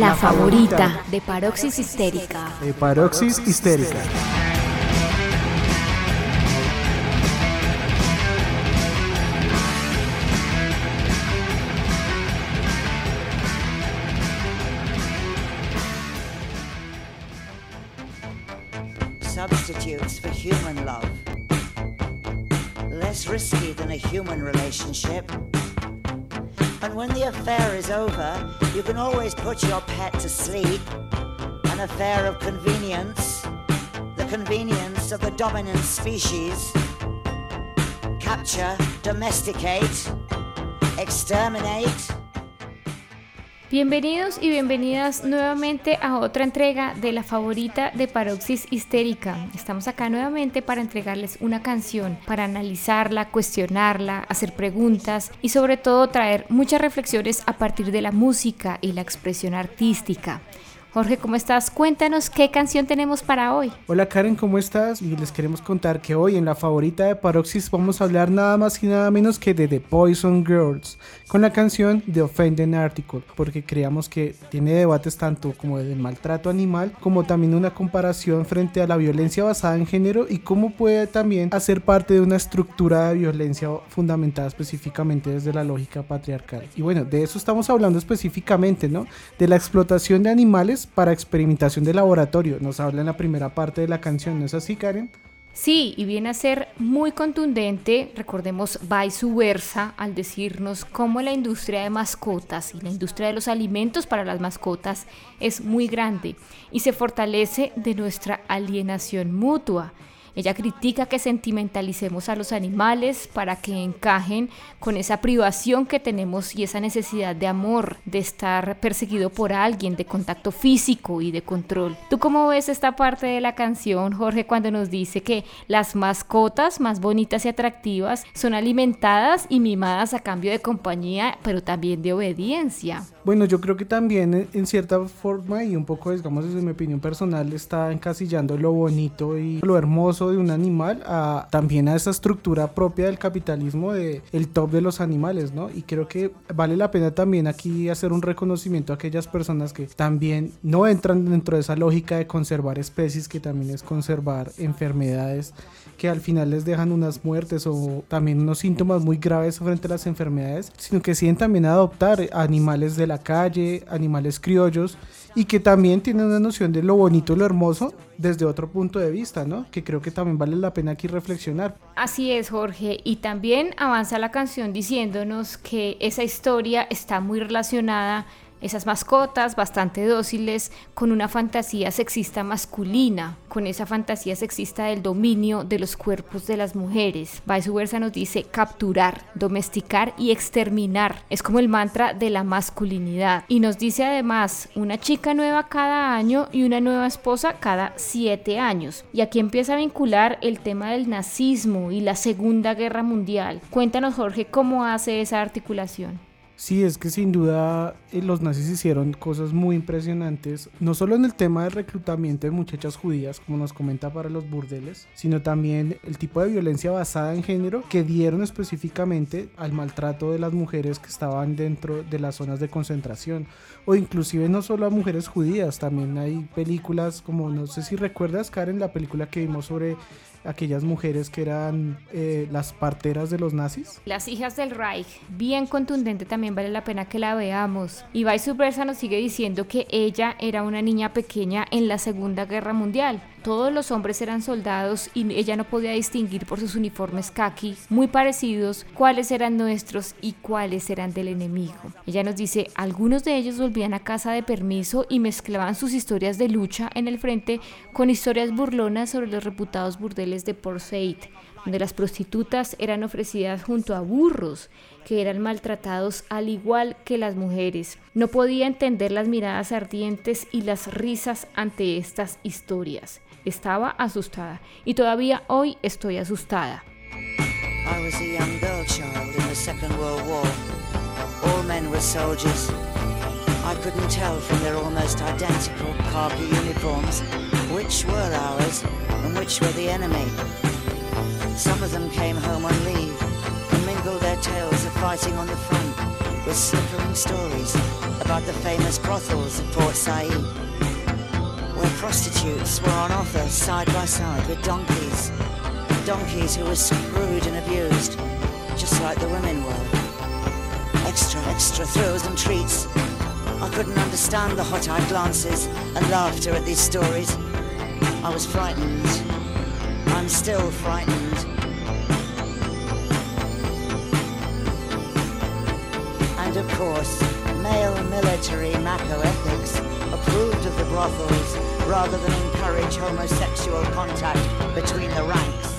La favorita de Paroxis Histérica. De Paroxis Histérica. Substitutes for human love. Less risky than a human relationship. And when the affair is over, you can always put your pet to sleep. An affair of convenience, the convenience of the dominant species. Capture, domesticate, exterminate. Bienvenidos y bienvenidas nuevamente a otra entrega de la favorita de Paroxis Histérica. Estamos acá nuevamente para entregarles una canción, para analizarla, cuestionarla, hacer preguntas y sobre todo traer muchas reflexiones a partir de la música y la expresión artística. Jorge, ¿cómo estás? Cuéntanos qué canción tenemos para hoy. Hola Karen, ¿cómo estás? Y les queremos contar que hoy en la favorita de Paroxys vamos a hablar nada más y nada menos que de The Poison Girls, con la canción The Offending Article, porque creamos que tiene debates tanto como del maltrato animal, como también una comparación frente a la violencia basada en género y cómo puede también hacer parte de una estructura de violencia fundamentada específicamente desde la lógica patriarcal. Y bueno, de eso estamos hablando específicamente, ¿no? De la explotación de animales para experimentación de laboratorio. Nos habla en la primera parte de la canción, ¿no es así, Karen? Sí, y viene a ser muy contundente, recordemos versa, al decirnos cómo la industria de mascotas y la industria de los alimentos para las mascotas es muy grande y se fortalece de nuestra alienación mutua. Ella critica que sentimentalicemos a los animales para que encajen con esa privación que tenemos y esa necesidad de amor, de estar perseguido por alguien, de contacto físico y de control. ¿Tú cómo ves esta parte de la canción, Jorge, cuando nos dice que las mascotas más bonitas y atractivas son alimentadas y mimadas a cambio de compañía, pero también de obediencia? Bueno, yo creo que también en cierta forma y un poco, digamos, desde mi opinión personal, está encasillando lo bonito y lo hermoso de un animal a también a esa estructura propia del capitalismo de el top de los animales, ¿no? Y creo que vale la pena también aquí hacer un reconocimiento a aquellas personas que también no entran dentro de esa lógica de conservar especies, que también es conservar enfermedades que al final les dejan unas muertes o también unos síntomas muy graves frente a las enfermedades, sino que siguen también adoptar animales de la calle, animales criollos y que también tienen una noción de lo bonito y lo hermoso desde otro punto de vista, ¿no? Que creo que también vale la pena aquí reflexionar. Así es, Jorge, y también avanza la canción diciéndonos que esa historia está muy relacionada esas mascotas bastante dóciles con una fantasía sexista masculina, con esa fantasía sexista del dominio de los cuerpos de las mujeres. Vice nos dice capturar, domesticar y exterminar. Es como el mantra de la masculinidad. Y nos dice además una chica nueva cada año y una nueva esposa cada siete años. Y aquí empieza a vincular el tema del nazismo y la Segunda Guerra Mundial. Cuéntanos Jorge cómo hace esa articulación. Sí, es que sin duda eh, los nazis hicieron cosas muy impresionantes, no solo en el tema del reclutamiento de muchachas judías, como nos comenta para los burdeles, sino también el tipo de violencia basada en género que dieron específicamente al maltrato de las mujeres que estaban dentro de las zonas de concentración, o inclusive no solo a mujeres judías, también hay películas como, no sé si recuerdas, Karen, la película que vimos sobre aquellas mujeres que eran eh, las parteras de los nazis. Las hijas del Reich, bien contundente, también vale la pena que la veamos. Y Vice versa nos sigue diciendo que ella era una niña pequeña en la Segunda Guerra Mundial. Todos los hombres eran soldados y ella no podía distinguir por sus uniformes khaki, muy parecidos, cuáles eran nuestros y cuáles eran del enemigo. Ella nos dice, algunos de ellos volvían a casa de permiso y mezclaban sus historias de lucha en el frente con historias burlonas sobre los reputados burdeles de Port Said, donde las prostitutas eran ofrecidas junto a burros que eran maltratados al igual que las mujeres. No podía entender las miradas ardientes y las risas ante estas historias. Estaba asustada y todavía hoy estoy asustada. I was a young girl child in the Second World War. All men were soldiers. I couldn't tell from their almost identical khaki uniforms which were ours and which were the enemy. Some of them came home on leave and mingled their tales of fighting on the front with slippering stories about the famous brothels at Port Said, where prostitutes were on offer side by side with donkeys. Donkeys who were screwed and abused, just like the women were. Extra, extra thrills and treats. I couldn't understand the hot-eyed glances and laughter at these stories. I was frightened. I'm still frightened. And of course, male military macroethics approved of the brothels rather than encourage homosexual contact between the ranks.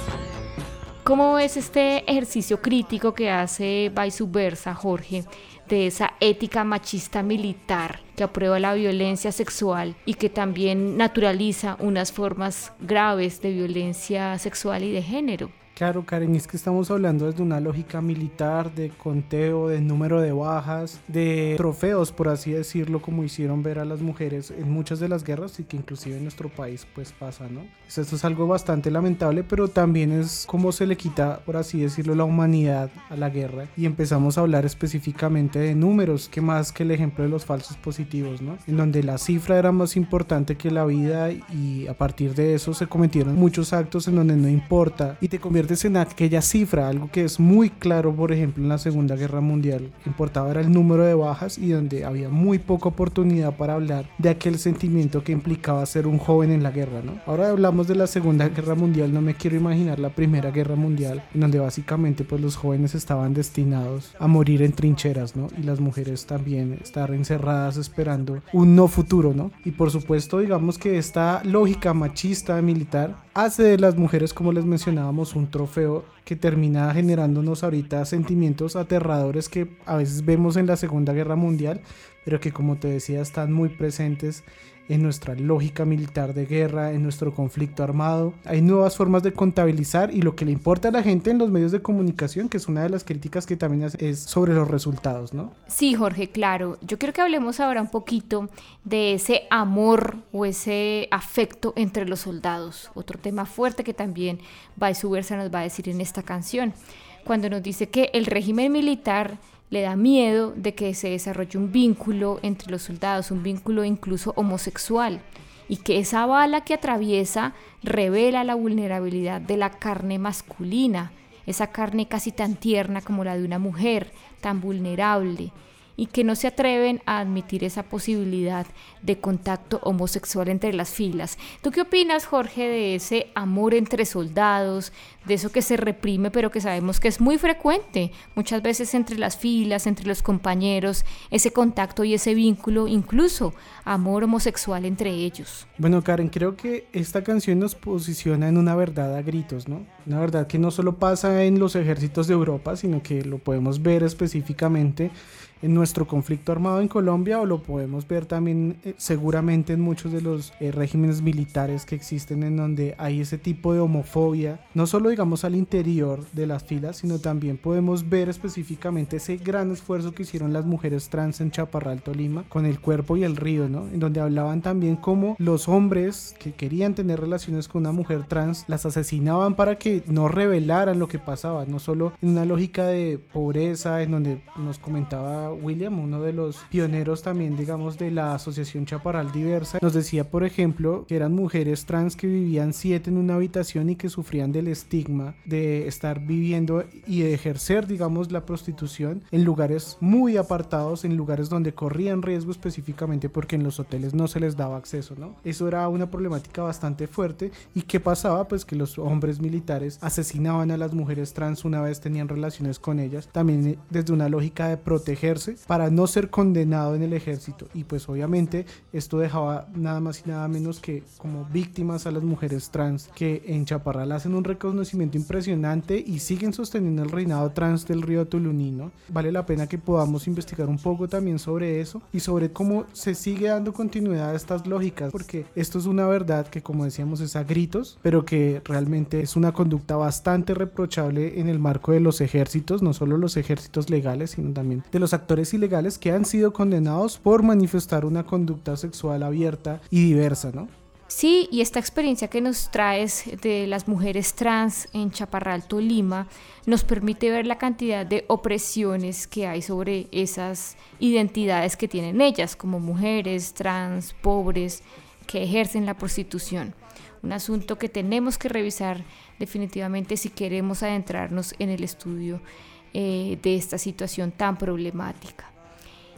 ¿Cómo ves este ejercicio crítico que hace Versa, Jorge, de esa ética machista militar que aprueba la violencia sexual y que también naturaliza unas formas graves de violencia sexual y de género? Claro, Karen, es que estamos hablando desde una lógica militar, de conteo, de número de bajas, de trofeos, por así decirlo, como hicieron ver a las mujeres en muchas de las guerras y que inclusive en nuestro país pues pasa, ¿no? Esto es algo bastante lamentable, pero también es como se le quita, por así decirlo, la humanidad a la guerra y empezamos a hablar específicamente de números, que más que el ejemplo de los falsos positivos, ¿no? En donde la cifra era más importante que la vida y a partir de eso se cometieron muchos actos en donde no importa y te convierte en aquella cifra, algo que es muy claro, por ejemplo, en la Segunda Guerra Mundial. Importaba era el número de bajas y donde había muy poca oportunidad para hablar de aquel sentimiento que implicaba ser un joven en la guerra, ¿no? Ahora hablamos de la Segunda Guerra Mundial, no me quiero imaginar la Primera Guerra Mundial, en donde básicamente pues los jóvenes estaban destinados a morir en trincheras, ¿no? Y las mujeres también estar encerradas esperando un no futuro, ¿no? Y por supuesto, digamos que esta lógica machista militar hace de las mujeres, como les mencionábamos, un trofeo que termina generándonos ahorita sentimientos aterradores que a veces vemos en la Segunda Guerra Mundial, pero que como te decía están muy presentes en nuestra lógica militar de guerra, en nuestro conflicto armado. Hay nuevas formas de contabilizar y lo que le importa a la gente en los medios de comunicación, que es una de las críticas que también es sobre los resultados, ¿no? Sí, Jorge, claro. Yo quiero que hablemos ahora un poquito de ese amor o ese afecto entre los soldados. Otro tema fuerte que también Vice Versa nos va a decir en esta canción, cuando nos dice que el régimen militar le da miedo de que se desarrolle un vínculo entre los soldados, un vínculo incluso homosexual, y que esa bala que atraviesa revela la vulnerabilidad de la carne masculina, esa carne casi tan tierna como la de una mujer, tan vulnerable, y que no se atreven a admitir esa posibilidad de contacto homosexual entre las filas. ¿Tú qué opinas, Jorge, de ese amor entre soldados, de eso que se reprime, pero que sabemos que es muy frecuente, muchas veces entre las filas, entre los compañeros, ese contacto y ese vínculo, incluso amor homosexual entre ellos? Bueno, Karen, creo que esta canción nos posiciona en una verdad a gritos, ¿no? Una verdad que no solo pasa en los ejércitos de Europa, sino que lo podemos ver específicamente en nuestro conflicto armado en Colombia o lo podemos ver también eh, seguramente en muchos de los eh, regímenes militares que existen en donde hay ese tipo de homofobia, no solo digamos al interior de las filas, sino también podemos ver específicamente ese gran esfuerzo que hicieron las mujeres trans en Chaparral, Tolima, con el cuerpo y el río, ¿no? En donde hablaban también cómo los hombres que querían tener relaciones con una mujer trans las asesinaban para que no revelaran lo que pasaba, no solo en una lógica de pobreza, en donde nos comentaba William, uno de los pioneros también, digamos, de la Asociación Chaparral Diversa, nos decía, por ejemplo, que eran mujeres trans que vivían siete en una habitación y que sufrían del estigma de estar viviendo y de ejercer, digamos, la prostitución en lugares muy apartados, en lugares donde corrían riesgo específicamente porque en los hoteles no se les daba acceso, ¿no? Eso era una problemática bastante fuerte y ¿qué pasaba? Pues que los hombres militares asesinaban a las mujeres trans una vez tenían relaciones con ellas, también desde una lógica de protegerse para no ser condenado en el ejército. Y pues obviamente esto dejaba nada más y nada menos que como víctimas a las mujeres trans que en Chaparral hacen un reconocimiento impresionante y siguen sosteniendo el reinado trans del río Tulunino. Vale la pena que podamos investigar un poco también sobre eso y sobre cómo se sigue dando continuidad a estas lógicas, porque esto es una verdad que como decíamos es a gritos, pero que realmente es una conducta bastante reprochable en el marco de los ejércitos, no solo los ejércitos legales, sino también de los actores ilegales que han sido condenados por manifestar una conducta sexual abierta y diversa, ¿no? Sí, y esta experiencia que nos traes de las mujeres trans en Chaparral, Tolima, nos permite ver la cantidad de opresiones que hay sobre esas identidades que tienen ellas, como mujeres trans, pobres, que ejercen la prostitución. Un asunto que tenemos que revisar definitivamente si queremos adentrarnos en el estudio eh, de esta situación tan problemática.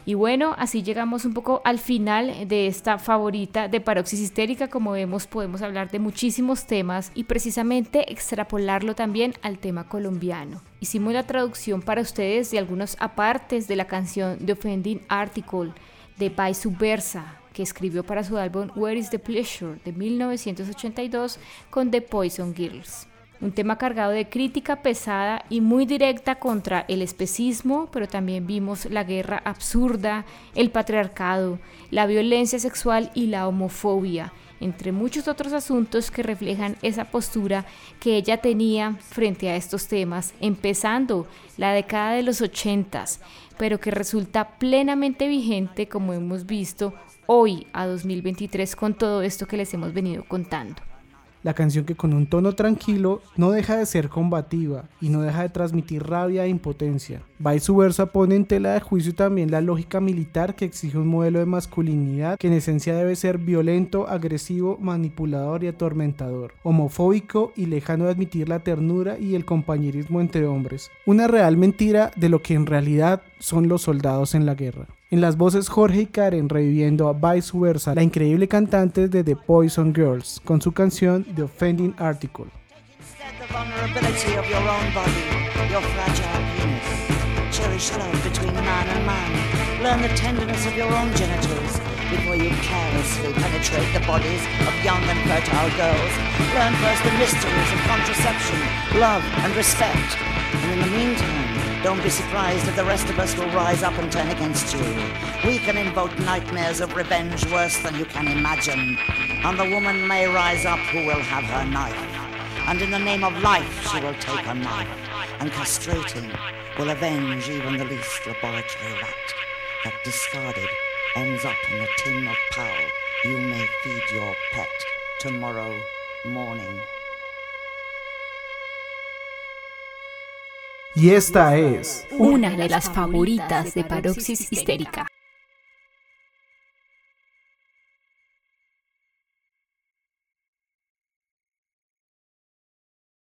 Y bueno, así llegamos un poco al final de esta favorita de paroxis histérica. Como vemos, podemos hablar de muchísimos temas y precisamente extrapolarlo también al tema colombiano. Hicimos la traducción para ustedes de algunos apartes de la canción The Offending Article de Vice Versa, que escribió para su álbum Where is the Pleasure de 1982 con The Poison Girls. Un tema cargado de crítica pesada y muy directa contra el especismo, pero también vimos la guerra absurda, el patriarcado, la violencia sexual y la homofobia, entre muchos otros asuntos que reflejan esa postura que ella tenía frente a estos temas, empezando la década de los ochentas, pero que resulta plenamente vigente, como hemos visto, hoy a 2023 con todo esto que les hemos venido contando la canción que con un tono tranquilo no deja de ser combativa y no deja de transmitir rabia e impotencia. Vice versa pone en tela de juicio también la lógica militar que exige un modelo de masculinidad que en esencia debe ser violento, agresivo, manipulador y atormentador, homofóbico y lejano de admitir la ternura y el compañerismo entre hombres. Una real mentira de lo que en realidad son los soldados en la guerra. En las voces Jorge y Karen reviviendo a Vice Versa, la increíble cantante de The Poison Girls, con su canción The Offending Article. Cherish love between man and man. Learn the tenderness of your own genitals before you carelessly penetrate the bodies of young and fertile girls. Learn first the mysteries of contraception, love, and respect. And in the meantime, don't be surprised if the rest of us will rise up and turn against you. We can invoke nightmares of revenge worse than you can imagine. And the woman may rise up who will have her knife. And in the name of life, she will take a knife. And castrating will avenge even the least laboratory rat that discarded ends up in a tin of pal you may feed your pet tomorrow morning. Y esta es una de las favoritas de Paroxis Histérica.